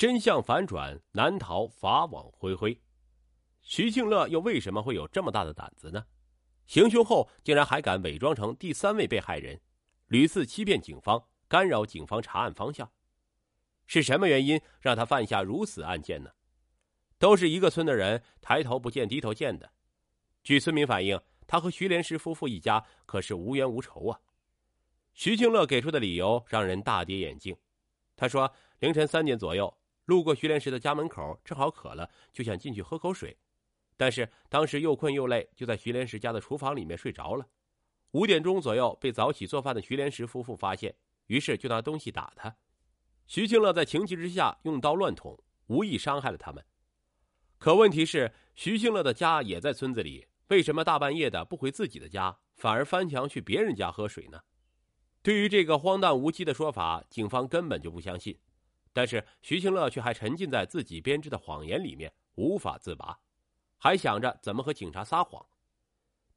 真相反转，难逃法网恢恢。徐庆乐又为什么会有这么大的胆子呢？行凶后竟然还敢伪装成第三位被害人，屡次欺骗警方，干扰警方查案方向。是什么原因让他犯下如此案件呢？都是一个村的人，抬头不见低头见的。据村民反映，他和徐连石夫妇一家可是无冤无仇啊。徐庆乐给出的理由让人大跌眼镜。他说，凌晨三点左右路过徐连石的家门口，正好渴了，就想进去喝口水。但是当时又困又累，就在徐连石家的厨房里面睡着了。五点钟左右被早起做饭的徐连石夫妇发现，于是就拿东西打他。徐庆乐在情急之下用刀乱捅，无意伤害了他们。可问题是，徐庆乐的家也在村子里，为什么大半夜的不回自己的家，反而翻墙去别人家喝水呢？对于这个荒诞无稽的说法，警方根本就不相信。但是徐庆乐却还沉浸在自己编织的谎言里面，无法自拔，还想着怎么和警察撒谎。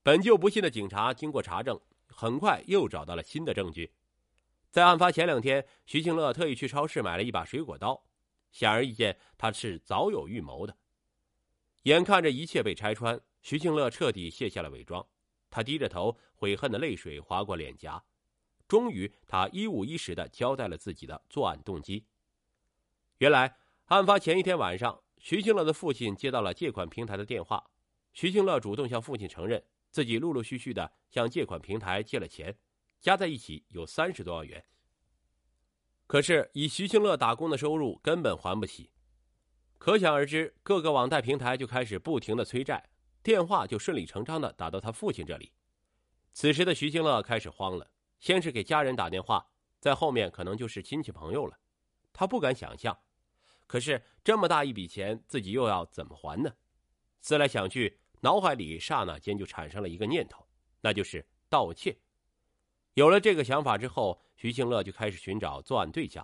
本就不信的警察经过查证，很快又找到了新的证据。在案发前两天，徐庆乐特意去超市买了一把水果刀，显而易见，他是早有预谋的。眼看着一切被拆穿，徐庆乐彻底卸下了伪装。他低着头，悔恨的泪水划过脸颊。终于，他一五一十的交代了自己的作案动机。原来，案发前一天晚上，徐庆乐的父亲接到了借款平台的电话。徐庆乐主动向父亲承认，自己陆陆续续的向借款平台借了钱，加在一起有三十多万元。可是，以徐庆乐打工的收入，根本还不起。可想而知，各个网贷平台就开始不停的催债，电话就顺理成章的打到他父亲这里。此时的徐庆乐开始慌了，先是给家人打电话，在后面可能就是亲戚朋友了。他不敢想象，可是这么大一笔钱，自己又要怎么还呢？思来想去，脑海里刹那间就产生了一个念头，那就是盗窃。有了这个想法之后，徐庆乐就开始寻找作案对象。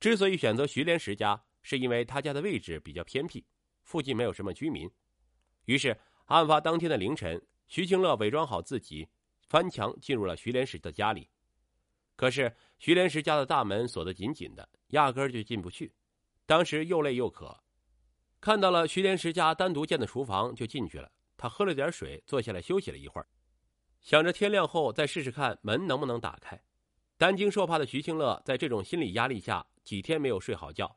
之所以选择徐连石家，是因为他家的位置比较偏僻，附近没有什么居民。于是，案发当天的凌晨，徐庆乐伪装好自己，翻墙进入了徐连石的家里。可是，徐连石家的大门锁得紧紧的，压根儿就进不去。当时又累又渴，看到了徐连石家单独建的厨房，就进去了。他喝了点水，坐下来休息了一会儿，想着天亮后再试试看门能不能打开。担惊受怕的徐庆乐在这种心理压力下，几天没有睡好觉。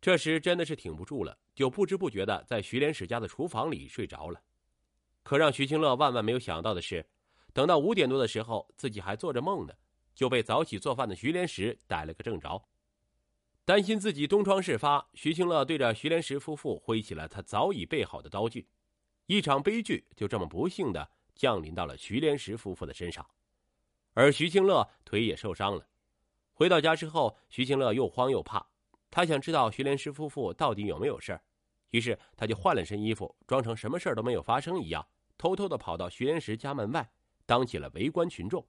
这时真的是挺不住了，就不知不觉的在徐连石家的厨房里睡着了。可让徐庆乐万万没有想到的是，等到五点多的时候，自己还做着梦呢，就被早起做饭的徐连石逮了个正着。担心自己东窗事发，徐清乐对着徐连石夫妇挥起了他早已备好的刀具，一场悲剧就这么不幸的降临到了徐连石夫妇的身上，而徐清乐腿也受伤了。回到家之后，徐清乐又慌又怕。他想知道徐连石夫妇到底有没有事儿，于是他就换了身衣服，装成什么事儿都没有发生一样，偷偷的跑到徐连石家门外，当起了围观群众。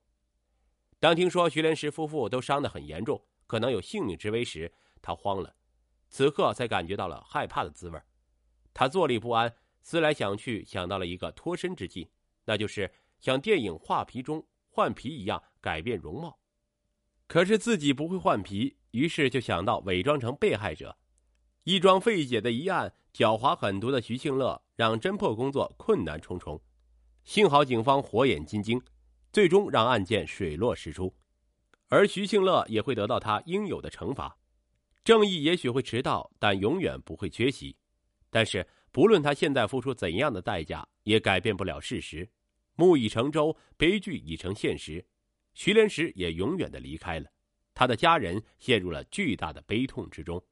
当听说徐连石夫妇都伤得很严重，可能有性命之危时，他慌了，此刻才感觉到了害怕的滋味他坐立不安，思来想去，想到了一个脱身之计，那就是像电影《画皮》中换皮一样改变容貌。可是自己不会换皮。于是就想到伪装成被害者，一桩费解的疑案，狡猾狠毒的徐庆乐让侦破工作困难重重。幸好警方火眼金睛，最终让案件水落石出，而徐庆乐也会得到他应有的惩罚。正义也许会迟到，但永远不会缺席。但是不论他现在付出怎样的代价，也改变不了事实。木已成舟，悲剧已成现实，徐连石也永远的离开了。他的家人陷入了巨大的悲痛之中，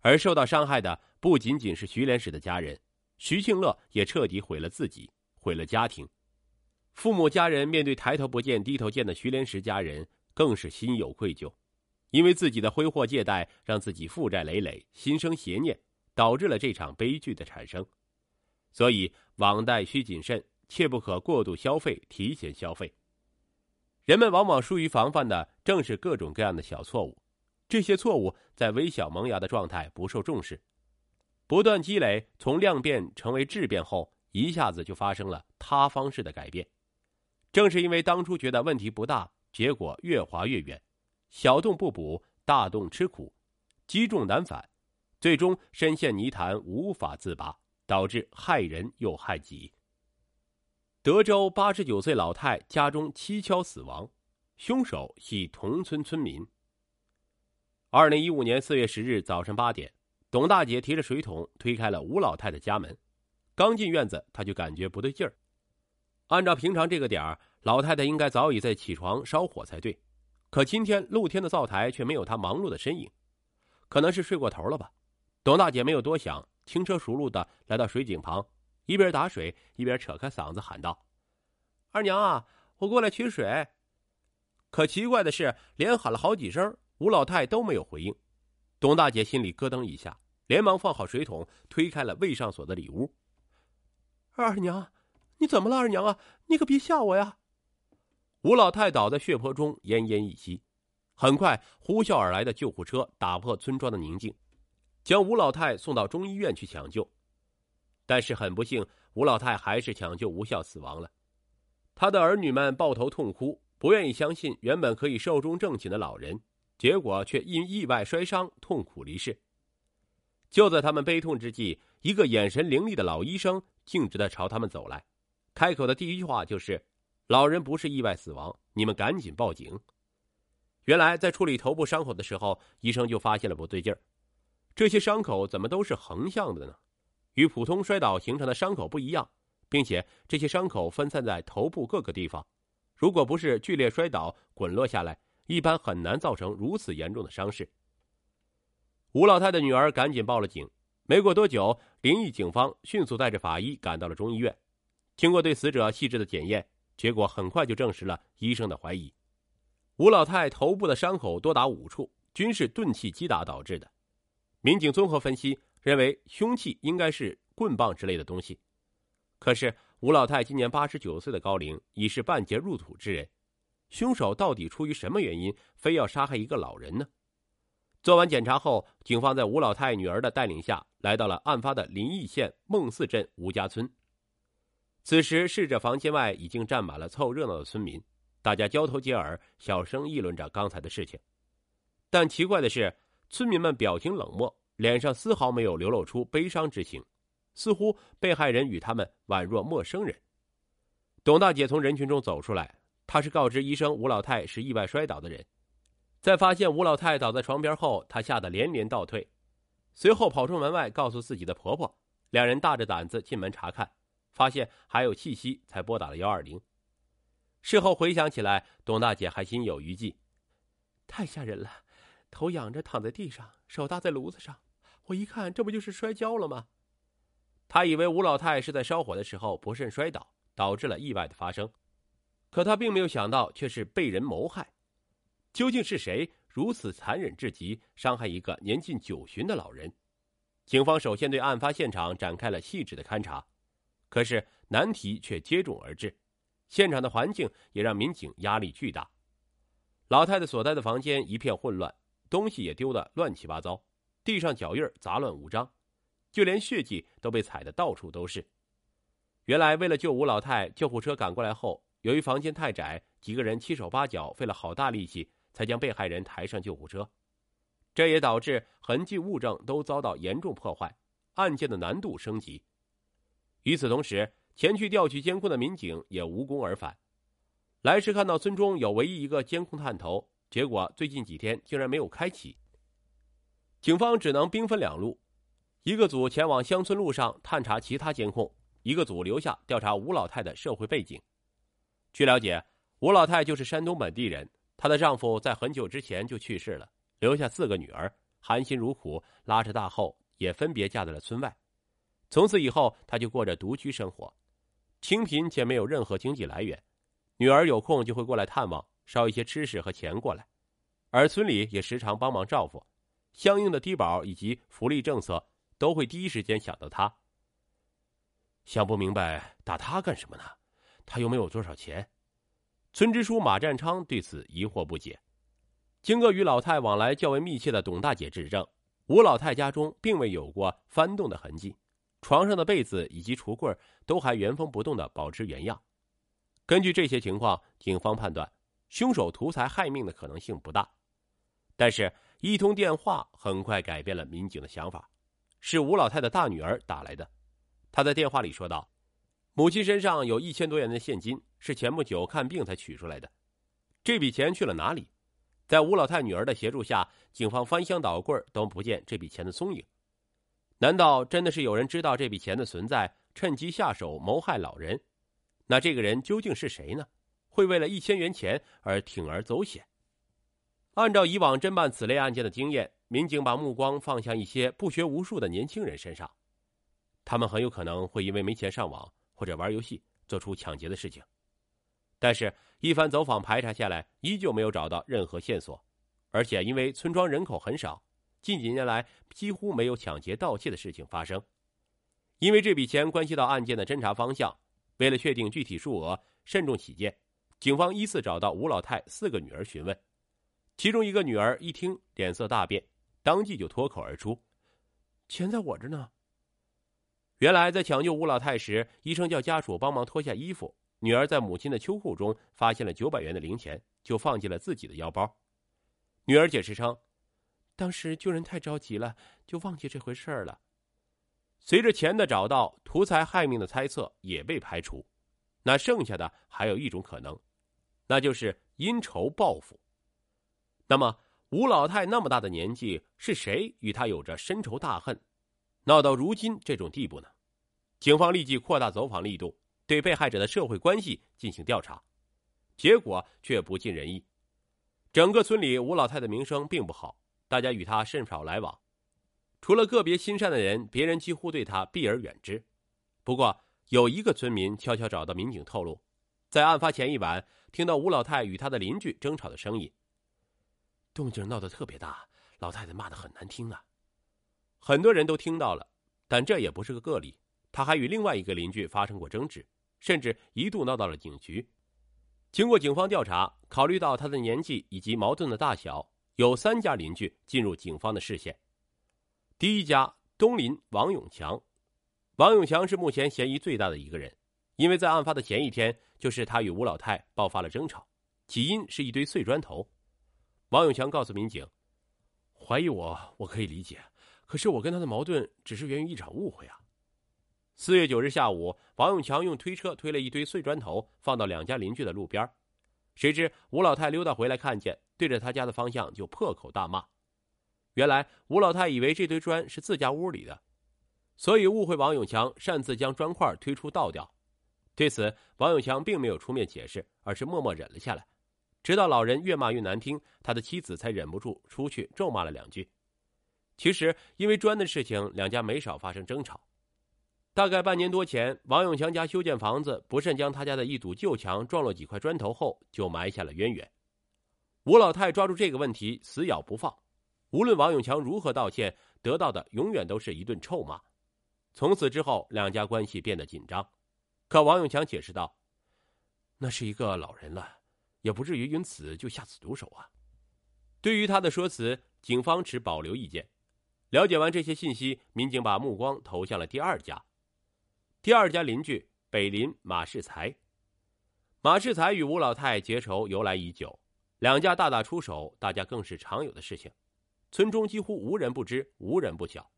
而受到伤害的不仅仅是徐连石的家人，徐庆乐也彻底毁了自己，毁了家庭。父母家人面对抬头不见低头见的徐连石家人，更是心有愧疚，因为自己的挥霍借贷让自己负债累累，心生邪念，导致了这场悲剧的产生。所以，网贷需谨慎，切不可过度消费、提前消费。人们往往疏于防范的正是各种各样的小错误，这些错误在微小萌芽的状态不受重视，不断积累，从量变成为质变后，一下子就发生了塌方式的改变。正是因为当初觉得问题不大，结果越滑越远，小洞不补，大洞吃苦，积重难返，最终深陷泥潭无法自拔，导致害人又害己。德州八十九岁老太家中蹊跷死亡，凶手系同村村民。二零一五年四月十日早晨八点，董大姐提着水桶推开了吴老太的家门，刚进院子，她就感觉不对劲儿。按照平常这个点儿，老太太应该早已在起床烧火才对，可今天露天的灶台却没有他忙碌的身影，可能是睡过头了吧？董大姐没有多想，轻车熟路的来到水井旁。一边打水一边扯开嗓子喊道：“二娘啊，我过来取水。”可奇怪的是，连喊了好几声，吴老太都没有回应。董大姐心里咯噔一下，连忙放好水桶，推开了未上锁的里屋。“二娘，你怎么了？二娘啊，你可别吓我呀！”吴老太倒在血泊中，奄奄一息。很快，呼啸而来的救护车打破村庄的宁静，将吴老太送到中医院去抢救。但是很不幸，吴老太还是抢救无效死亡了。他的儿女们抱头痛哭，不愿意相信原本可以寿终正寝的老人，结果却因意外摔伤痛苦离世。就在他们悲痛之际，一个眼神凌厉的老医生径直的朝他们走来，开口的第一句话就是：“老人不是意外死亡，你们赶紧报警。”原来在处理头部伤口的时候，医生就发现了不对劲儿，这些伤口怎么都是横向的呢？与普通摔倒形成的伤口不一样，并且这些伤口分散在头部各个地方。如果不是剧烈摔倒滚落下来，一般很难造成如此严重的伤势。吴老太的女儿赶紧报了警。没过多久，临沂警方迅速带着法医赶到了中医院。经过对死者细致的检验，结果很快就证实了医生的怀疑：吴老太头部的伤口多达五处，均是钝器击打导致的。民警综合分析。认为凶器应该是棍棒之类的东西，可是吴老太今年八十九岁的高龄，已是半截入土之人，凶手到底出于什么原因，非要杀害一个老人呢？做完检查后，警方在吴老太女儿的带领下来到了案发的临沂县孟寺镇吴家村。此时，逝者房间外已经站满了凑热闹的村民，大家交头接耳，小声议论着刚才的事情。但奇怪的是，村民们表情冷漠。脸上丝毫没有流露出悲伤之情，似乎被害人与他们宛若陌生人。董大姐从人群中走出来，她是告知医生吴老太是意外摔倒的人。在发现吴老太倒在床边后，她吓得连连倒退，随后跑出门外告诉自己的婆婆。两人大着胆子进门查看，发现还有气息，才拨打了幺二零。事后回想起来，董大姐还心有余悸，太吓人了。头仰着躺在地上，手搭在炉子上，我一看，这不就是摔跤了吗？他以为吴老太是在烧火的时候不慎摔倒，导致了意外的发生，可他并没有想到，却是被人谋害。究竟是谁如此残忍至极，伤害一个年近九旬的老人？警方首先对案发现场展开了细致的勘查，可是难题却接踵而至，现场的环境也让民警压力巨大。老太太所在的房间一片混乱。东西也丢得乱七八糟，地上脚印杂乱无章，就连血迹都被踩得到处都是。原来，为了救吴老太，救护车赶过来后，由于房间太窄，几个人七手八脚费了好大力气，才将被害人抬上救护车。这也导致痕迹物证都遭到严重破坏，案件的难度升级。与此同时，前去调取监控的民警也无功而返。来时看到村中有唯一一个监控探头。结果最近几天竟然没有开启，警方只能兵分两路，一个组前往乡村路上探查其他监控，一个组留下调查吴老太的社会背景。据了解，吴老太就是山东本地人，她的丈夫在很久之前就去世了，留下四个女儿，含辛茹苦拉扯大后，也分别嫁在了村外。从此以后，他就过着独居生活，清贫且没有任何经济来源。女儿有空就会过来探望。捎一些吃食和钱过来，而村里也时常帮忙照顾，相应的低保以及福利政策都会第一时间想到他。想不明白打他干什么呢？他又没有多少钱。村支书马占昌对此疑惑不解。经过与老太往来较为密切的董大姐指证，吴老太家中并未有过翻动的痕迹，床上的被子以及橱柜都还原封不动的保持原样。根据这些情况，警方判断。凶手图财害命的可能性不大，但是一通电话很快改变了民警的想法，是吴老太的大女儿打来的。她在电话里说道：“母亲身上有一千多元的现金，是前不久看病才取出来的。这笔钱去了哪里？”在吴老太女儿的协助下，警方翻箱倒柜都不见这笔钱的踪影。难道真的是有人知道这笔钱的存在，趁机下手谋害老人？那这个人究竟是谁呢？会为了一千元钱而铤而走险？按照以往侦办此类案件的经验，民警把目光放向一些不学无术的年轻人身上，他们很有可能会因为没钱上网或者玩游戏，做出抢劫的事情。但是，一番走访排查下来，依旧没有找到任何线索，而且因为村庄人口很少，近几年来几乎没有抢劫盗窃的事情发生。因为这笔钱关系到案件的侦查方向，为了确定具体数额，慎重起见，警方依次找到吴老太四个女儿询问。其中一个女儿一听，脸色大变，当即就脱口而出：“钱在我这呢。”原来在抢救吴老太时，医生叫家属帮忙脱下衣服，女儿在母亲的秋裤中发现了九百元的零钱，就放进了自己的腰包。女儿解释称：“当时救人太着急了，就忘记这回事了。”随着钱的找到，图财害命的猜测也被排除，那剩下的还有一种可能，那就是因仇报复。那么，吴老太那么大的年纪，是谁与他有着深仇大恨，闹到如今这种地步呢？警方立即扩大走访力度，对被害者的社会关系进行调查，结果却不尽人意。整个村里，吴老太的名声并不好，大家与他甚少来往，除了个别心善的人，别人几乎对他避而远之。不过，有一个村民悄悄找到民警透露，在案发前一晚，听到吴老太与他的邻居争吵的声音。动静闹得特别大，老太太骂的很难听啊！很多人都听到了，但这也不是个个例。他还与另外一个邻居发生过争执，甚至一度闹到了警局。经过警方调查，考虑到他的年纪以及矛盾的大小，有三家邻居进入警方的视线。第一家东邻王永强，王永强是目前嫌疑最大的一个人，因为在案发的前一天，就是他与吴老太爆发了争吵，起因是一堆碎砖头。王永强告诉民警：“怀疑我，我可以理解，可是我跟他的矛盾只是源于一场误会啊。”四月九日下午，王永强用推车推了一堆碎砖头放到两家邻居的路边，谁知吴老太溜达回来，看见对着他家的方向就破口大骂。原来吴老太以为这堆砖是自家屋里的，所以误会王永强擅自将砖块推出倒掉。对此，王永强并没有出面解释，而是默默忍了下来。直到老人越骂越难听，他的妻子才忍不住出去咒骂了两句。其实，因为砖的事情，两家没少发生争吵。大概半年多前，王永强家修建房子，不慎将他家的一堵旧墙撞落几块砖头后，就埋下了渊源。吴老太抓住这个问题死咬不放，无论王永强如何道歉，得到的永远都是一顿臭骂。从此之后，两家关系变得紧张。可王永强解释道：“那是一个老人了。”也不至于因此就下此毒手啊！对于他的说辞，警方持保留意见。了解完这些信息，民警把目光投向了第二家。第二家邻居北邻马世才，马世才与吴老太结仇由来已久，两家大打出手，大家更是常有的事情。村中几乎无人不知，无人不晓。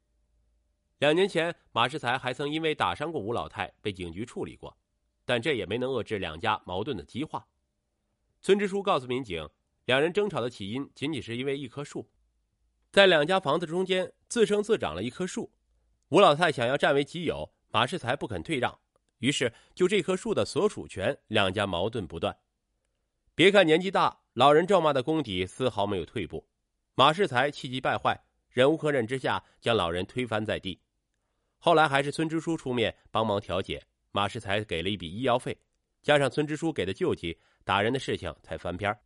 两年前，马世才还曾因为打伤过吴老太，被警局处理过，但这也没能遏制两家矛盾的激化。村支书告诉民警，两人争吵的起因仅仅是因为一棵树，在两家房子中间自生自长了一棵树。吴老太想要占为己有，马世才不肯退让，于是就这棵树的所属权，两家矛盾不断。别看年纪大，老人咒骂的功底丝毫没有退步。马世才气急败坏，忍无可忍之下将老人推翻在地。后来还是村支书出面帮忙调解，马世才给了一笔医药费，加上村支书给的救济。打人的事情才翻篇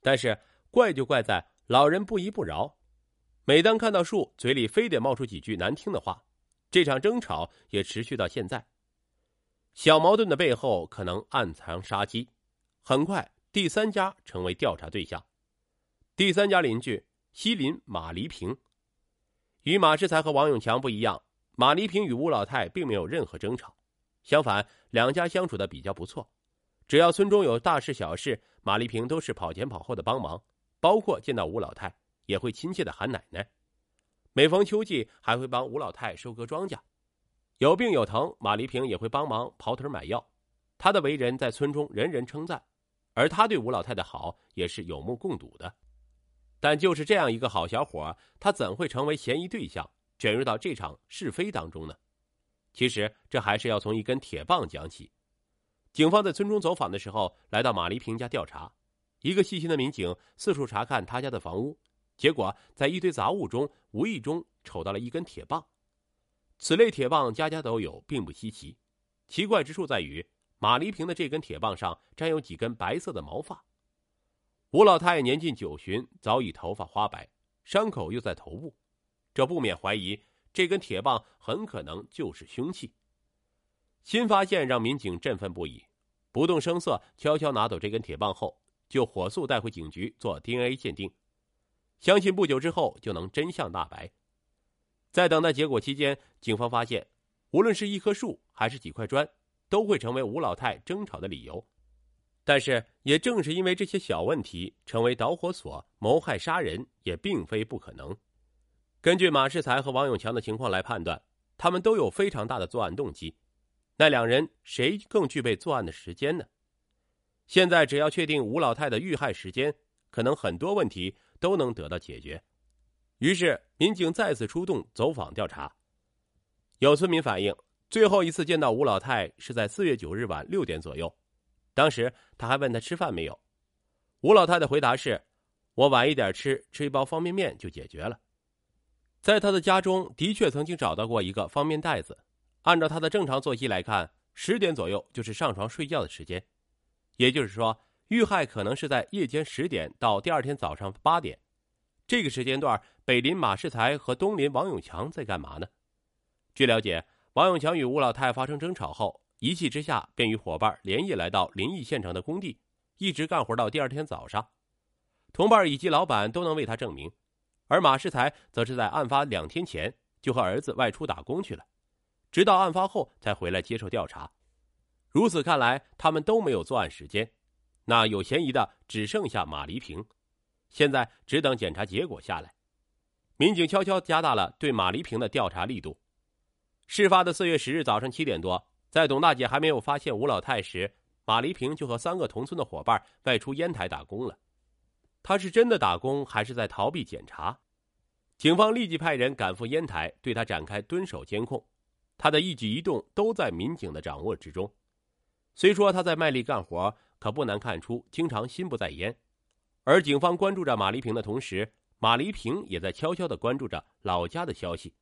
但是怪就怪在老人不依不饶，每当看到树，嘴里非得冒出几句难听的话。这场争吵也持续到现在。小矛盾的背后可能暗藏杀机。很快，第三家成为调查对象。第三家邻居西邻马黎平，与马世才和王永强不一样，马黎平与吴老太并没有任何争吵，相反，两家相处的比较不错。只要村中有大事小事，马丽萍都是跑前跑后的帮忙，包括见到吴老太，也会亲切的喊奶奶。每逢秋季，还会帮吴老太收割庄稼。有病有疼，马丽萍也会帮忙跑腿买药。她的为人在村中人人称赞，而她对吴老太的好也是有目共睹的。但就是这样一个好小伙，他怎会成为嫌疑对象，卷入到这场是非当中呢？其实，这还是要从一根铁棒讲起。警方在村中走访的时候，来到马丽萍家调查。一个细心的民警四处查看他家的房屋，结果在一堆杂物中无意中瞅到了一根铁棒。此类铁棒家家都有，并不稀奇。奇怪之处在于，马黎平的这根铁棒上沾有几根白色的毛发。吴老太年近九旬，早已头发花白，伤口又在头部，这不免怀疑这根铁棒很可能就是凶器。新发现让民警振奋不已，不动声色悄悄拿走这根铁棒后，就火速带回警局做 DNA 鉴定，相信不久之后就能真相大白。在等待结果期间，警方发现，无论是一棵树还是几块砖，都会成为吴老太争吵的理由。但是，也正是因为这些小问题，成为导火索，谋害杀人也并非不可能。根据马世才和王永强的情况来判断，他们都有非常大的作案动机。那两人谁更具备作案的时间呢？现在只要确定吴老太的遇害时间，可能很多问题都能得到解决。于是，民警再次出动走访调查。有村民反映，最后一次见到吴老太是在四月九日晚六点左右，当时他还问他吃饭没有。吴老太的回答是：“我晚一点吃，吃一包方便面就解决了。”在他的家中的确曾经找到过一个方便袋子。按照他的正常作息来看，十点左右就是上床睡觉的时间，也就是说，遇害可能是在夜间十点到第二天早上八点。这个时间段，北邻马世才和东邻王永强在干嘛呢？据了解，王永强与吴老太发生争吵后，一气之下便与伙伴连夜来到临沂县城的工地，一直干活到第二天早上。同伴以及老板都能为他证明，而马世才则是在案发两天前就和儿子外出打工去了。直到案发后才回来接受调查，如此看来，他们都没有作案时间。那有嫌疑的只剩下马黎平，现在只等检查结果下来。民警悄悄加大了对马黎平的调查力度。事发的四月十日早上七点多，在董大姐还没有发现吴老太时，马黎平就和三个同村的伙伴外出烟台打工了。他是真的打工，还是在逃避检查？警方立即派人赶赴烟台，对他展开蹲守监控。他的一举一动都在民警的掌握之中。虽说他在卖力干活，可不难看出，经常心不在焉。而警方关注着马丽萍的同时，马丽萍也在悄悄的关注着老家的消息。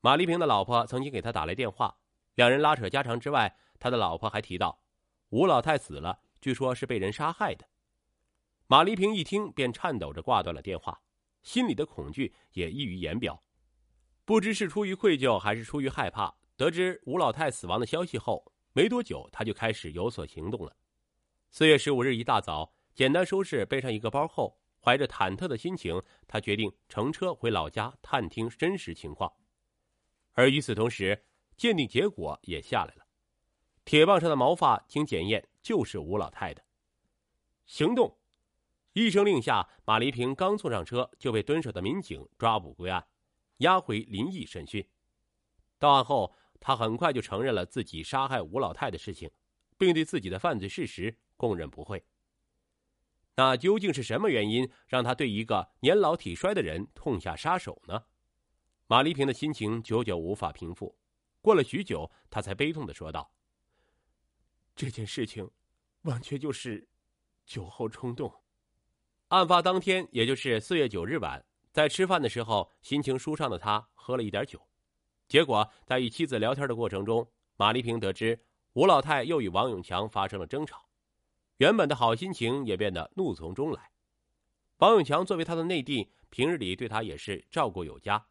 马丽萍的老婆曾经给他打来电话，两人拉扯家常之外，他的老婆还提到，吴老太死了，据说是被人杀害的。马丽萍一听便颤抖着挂断了电话，心里的恐惧也溢于言表。不知是出于愧疚还是出于害怕，得知吴老太死亡的消息后，没多久他就开始有所行动了。四月十五日一大早，简单收拾，背上一个包后，怀着忐忑的心情，他决定乘车回老家探听真实情况。而与此同时，鉴定结果也下来了，铁棒上的毛发经检验就是吴老太的。行动！一声令下，马黎平刚坐上车，就被蹲守的民警抓捕归案。押回临沂审讯。到案后，他很快就承认了自己杀害吴老太的事情，并对自己的犯罪事实供认不讳。那究竟是什么原因让他对一个年老体衰的人痛下杀手呢？马丽萍的心情久久无法平复。过了许久，他才悲痛的说道：“这件事情，完全就是酒后冲动。案发当天，也就是四月九日晚。”在吃饭的时候，心情舒畅的他喝了一点酒，结果在与妻子聊天的过程中，马丽萍得知吴老太又与王永强发生了争吵，原本的好心情也变得怒从中来。王永强作为他的内弟，平日里对他也是照顾有加，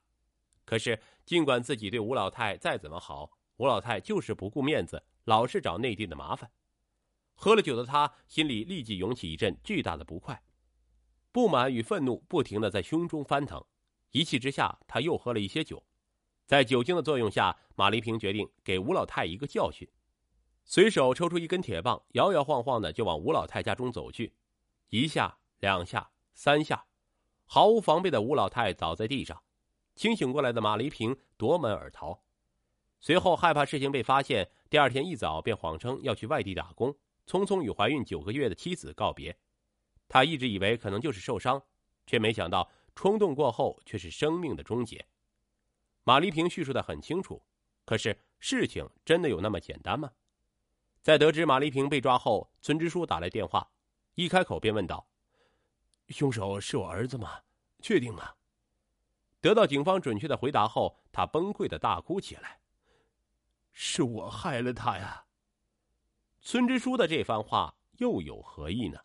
可是尽管自己对吴老太再怎么好，吴老太就是不顾面子，老是找内弟的麻烦。喝了酒的他心里立即涌起一阵巨大的不快。不满与愤怒不停的在胸中翻腾，一气之下，他又喝了一些酒，在酒精的作用下，马丽萍决定给吴老太一个教训，随手抽出一根铁棒，摇摇晃晃的就往吴老太家中走去，一下、两下、三下，毫无防备的吴老太倒在地上，清醒过来的马黎平夺门而逃。随后害怕事情被发现，第二天一早便谎称要去外地打工，匆匆与怀孕九个月的妻子告别。他一直以为可能就是受伤，却没想到冲动过后却是生命的终结。马黎平叙述的很清楚，可是事情真的有那么简单吗？在得知马丽萍被抓后，村支书打来电话，一开口便问道。凶手是我儿子吗？确定吗？得到警方准确的回答后，他崩溃的大哭起来。是我害了他呀！村支书的这番话又有何意呢？